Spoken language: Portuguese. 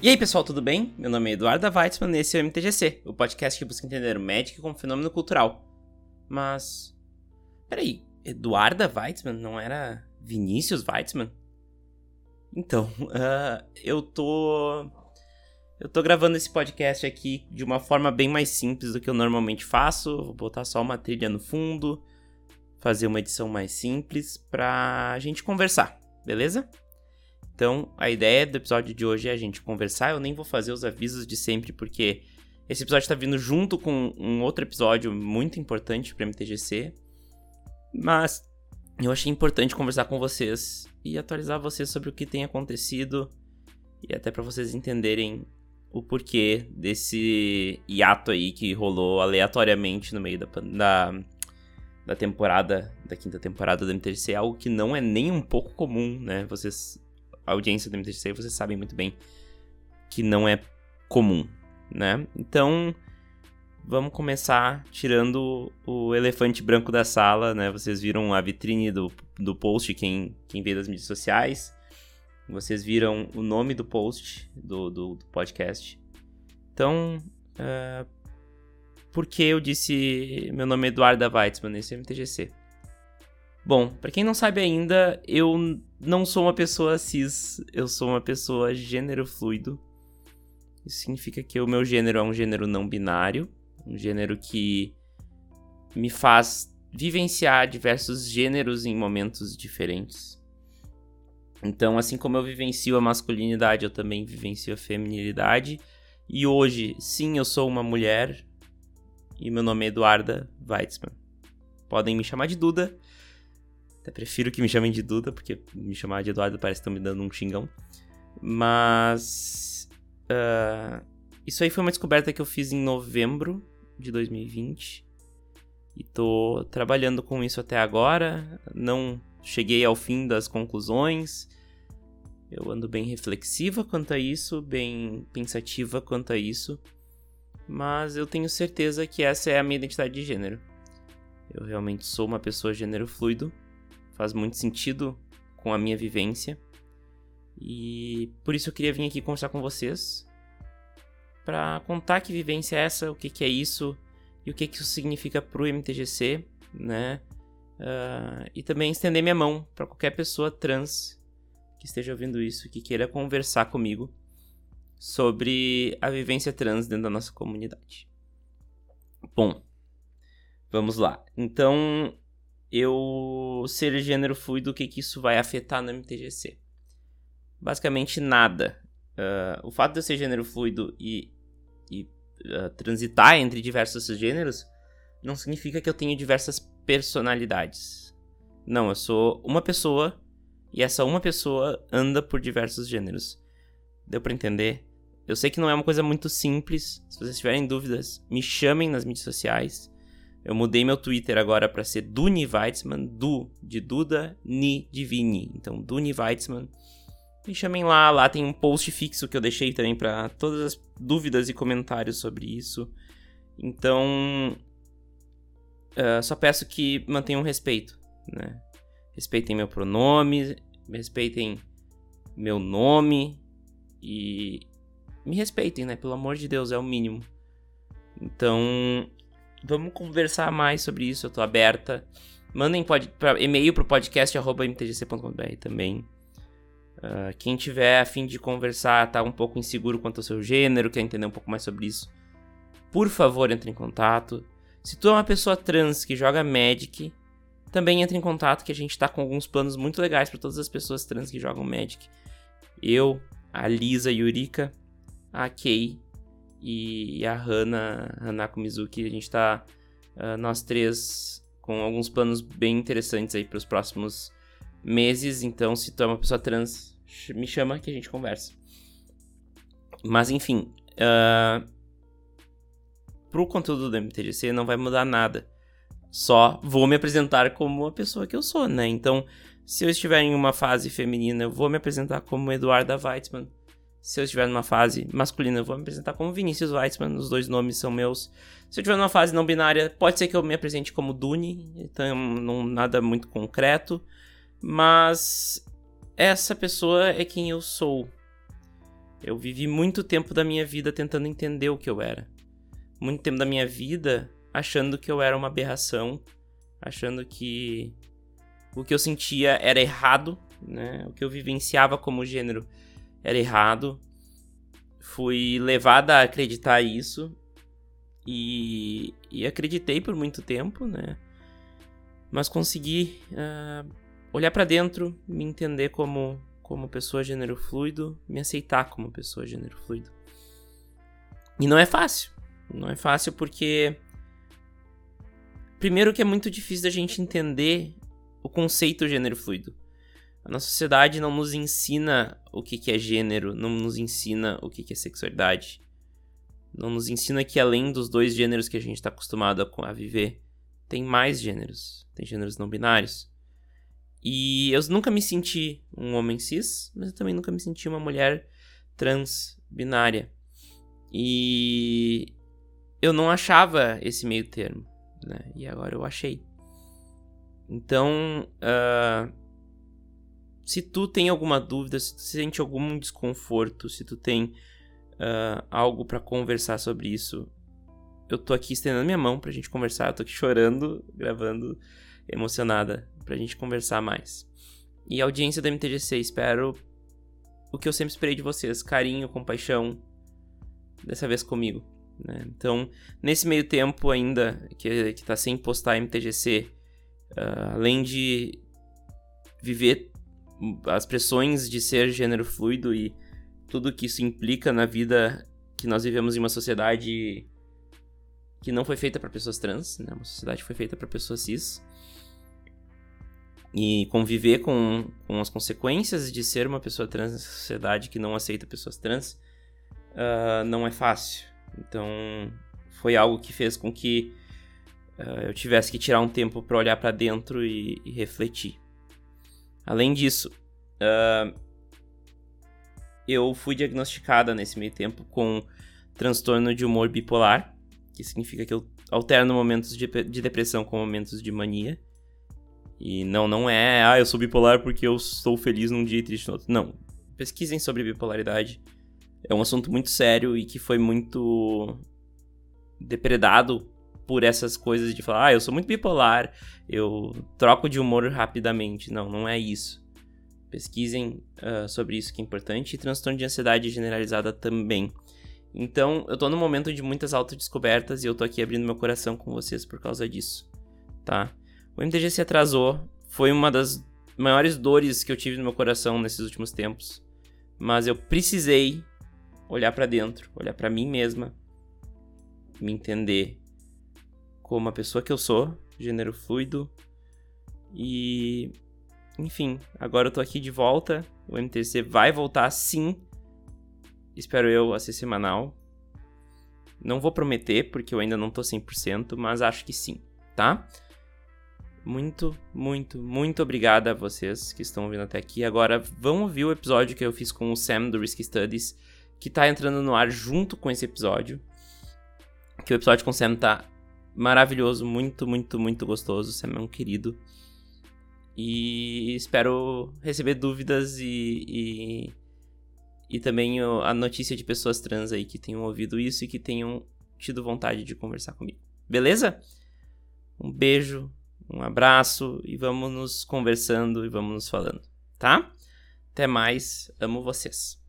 E aí, pessoal, tudo bem? Meu nome é Eduardo Weitzman e esse é o MTGC, o podcast que busca entender o Magic como fenômeno cultural. Mas. Peraí, Eduarda Weitzman não era Vinícius Weitzman? Então, uh, eu tô. Eu tô gravando esse podcast aqui de uma forma bem mais simples do que eu normalmente faço. Vou botar só uma trilha no fundo, fazer uma edição mais simples pra gente conversar, beleza? Então, a ideia do episódio de hoje é a gente conversar. Eu nem vou fazer os avisos de sempre, porque esse episódio está vindo junto com um outro episódio muito importante para MTGC. Mas eu achei importante conversar com vocês e atualizar vocês sobre o que tem acontecido e até para vocês entenderem o porquê desse hiato aí que rolou aleatoriamente no meio da, da, da temporada, da quinta temporada do MTGC, algo que não é nem um pouco comum, né? Vocês a audiência do MTGC, vocês sabem muito bem que não é comum, né? Então, vamos começar tirando o elefante branco da sala, né? Vocês viram a vitrine do, do post, quem, quem vê das mídias sociais. Vocês viram o nome do post do, do, do podcast. Então, uh, por que eu disse meu nome é Eduardo Weitzman nesse MTGC? Bom, para quem não sabe ainda, eu não sou uma pessoa cis, eu sou uma pessoa gênero fluido. Isso significa que o meu gênero é um gênero não binário, um gênero que me faz vivenciar diversos gêneros em momentos diferentes. Então, assim como eu vivencio a masculinidade, eu também vivencio a feminilidade. E hoje, sim, eu sou uma mulher e meu nome é Eduarda Weitzman. Podem me chamar de Duda até prefiro que me chamem de Duda, porque me chamar de Eduardo parece que estão me dando um xingão. Mas. Uh, isso aí foi uma descoberta que eu fiz em novembro de 2020. E tô trabalhando com isso até agora. Não cheguei ao fim das conclusões. Eu ando bem reflexiva quanto a isso, bem pensativa quanto a isso. Mas eu tenho certeza que essa é a minha identidade de gênero. Eu realmente sou uma pessoa gênero fluido faz muito sentido com a minha vivência. E por isso eu queria vir aqui conversar com vocês para contar que vivência é essa, o que, que é isso e o que, que isso significa para o MTGC, né? Uh, e também estender minha mão para qualquer pessoa trans que esteja ouvindo isso que queira conversar comigo sobre a vivência trans dentro da nossa comunidade. Bom, vamos lá. Então, eu ser gênero fluido, o que, que isso vai afetar no MTGC? Basicamente nada. Uh, o fato de eu ser gênero fluido e, e uh, transitar entre diversos gêneros não significa que eu tenho diversas personalidades. Não, eu sou uma pessoa e essa uma pessoa anda por diversos gêneros. Deu para entender? Eu sei que não é uma coisa muito simples. Se vocês tiverem dúvidas, me chamem nas mídias sociais. Eu mudei meu Twitter agora para ser Duni Weitzman, Du de Duda, Ni de Vini. Então, Duni Weitzman. Me chamem lá, lá tem um post fixo que eu deixei também para todas as dúvidas e comentários sobre isso. Então, uh, só peço que mantenham respeito, né? Respeitem meu pronome, respeitem meu nome e me respeitem, né? Pelo amor de Deus, é o mínimo. Então, Vamos conversar mais sobre isso, eu tô aberta. Mandem e-mail pro podcast.mtgc.com.br também. Uh, quem tiver a fim de conversar, tá um pouco inseguro quanto ao seu gênero, quer entender um pouco mais sobre isso, por favor, entre em contato. Se tu é uma pessoa trans que joga Magic, também entre em contato que a gente tá com alguns planos muito legais para todas as pessoas trans que jogam Magic. Eu, a Lisa Yurika, a Kay e a Hana, Hanako Mizuki. A gente tá, uh, nós três, com alguns planos bem interessantes aí para os próximos meses. Então, se tu é uma pessoa trans, me chama que a gente conversa. Mas, enfim, uh, pro conteúdo do MTGC não vai mudar nada. Só vou me apresentar como a pessoa que eu sou, né? Então, se eu estiver em uma fase feminina, eu vou me apresentar como Eduarda Weitzman se eu estiver numa fase masculina, eu vou me apresentar como Vinícius Weitzman, os dois nomes são meus. Se eu estiver numa fase não binária, pode ser que eu me apresente como Dune, então não nada muito concreto, mas essa pessoa é quem eu sou. Eu vivi muito tempo da minha vida tentando entender o que eu era. Muito tempo da minha vida achando que eu era uma aberração, achando que o que eu sentia era errado, né? O que eu vivenciava como gênero era errado. Fui levada a acreditar isso e, e acreditei por muito tempo, né? Mas consegui uh, olhar para dentro, me entender como como pessoa gênero fluido, me aceitar como pessoa gênero fluido. E não é fácil. Não é fácil porque primeiro que é muito difícil da gente entender o conceito gênero fluido. A nossa sociedade não nos ensina o que, é gênero, não nos ensina o que, é sexualidade. Não nos ensina que além dos dois gêneros que a gente está acostumado a, a viver, tem mais gêneros. Tem gêneros não binários. E eu nunca me senti um homem cis, mas eu também nunca me senti uma mulher trans binária. E eu não achava esse meio termo, né? E agora eu achei. Então, uh, se tu tem alguma dúvida, se tu sente algum desconforto, se tu tem uh, algo para conversar sobre isso, eu tô aqui estendendo minha mão pra gente conversar. Eu tô aqui chorando, gravando, emocionada pra gente conversar mais. E a audiência da MTGC, espero o que eu sempre esperei de vocês: carinho, compaixão, dessa vez comigo. Né? Então, nesse meio tempo ainda que, que tá sem postar MTGC, uh, além de viver as pressões de ser gênero fluido e tudo que isso implica na vida que nós vivemos em uma sociedade que não foi feita para pessoas trans, né? Uma sociedade que foi feita para pessoas cis e conviver com, com as consequências de ser uma pessoa trans nessa sociedade que não aceita pessoas trans uh, não é fácil. Então, foi algo que fez com que uh, eu tivesse que tirar um tempo para olhar para dentro e, e, refletir. Além disso, uh, eu fui diagnosticada nesse meio tempo com transtorno de humor bipolar, que significa que eu alterno momentos de, de depressão com momentos de mania. E não, não é, ah, eu sou bipolar porque eu estou feliz num dia e triste no outro. Não. Pesquisem sobre bipolaridade. É um assunto muito sério e que foi muito depredado por essas coisas de falar, ah, eu sou muito bipolar, eu troco de humor rapidamente. Não, não é isso. Pesquisem uh, sobre isso que é importante. E transtorno de ansiedade generalizada também. Então, eu tô num momento de muitas autodescobertas e eu tô aqui abrindo meu coração com vocês por causa disso, tá? O MTG se atrasou, foi uma das maiores dores que eu tive no meu coração nesses últimos tempos. Mas eu precisei olhar para dentro, olhar para mim mesma, me entender como a pessoa que eu sou, gênero fluido. E enfim, agora eu tô aqui de volta. O MTC vai voltar sim. Espero eu a ser semanal. Não vou prometer porque eu ainda não tô 100%, mas acho que sim, tá? Muito, muito, muito obrigada a vocês que estão ouvindo até aqui. Agora vão ouvir o episódio que eu fiz com o Sam do Risk Studies, que tá entrando no ar junto com esse episódio. Que o episódio com o Sam tá maravilhoso, muito, muito, muito gostoso. Sam é um querido. E espero receber dúvidas e, e, e também a notícia de pessoas trans aí que tenham ouvido isso e que tenham tido vontade de conversar comigo. Beleza? Um beijo, um abraço e vamos nos conversando e vamos nos falando, tá? Até mais, amo vocês.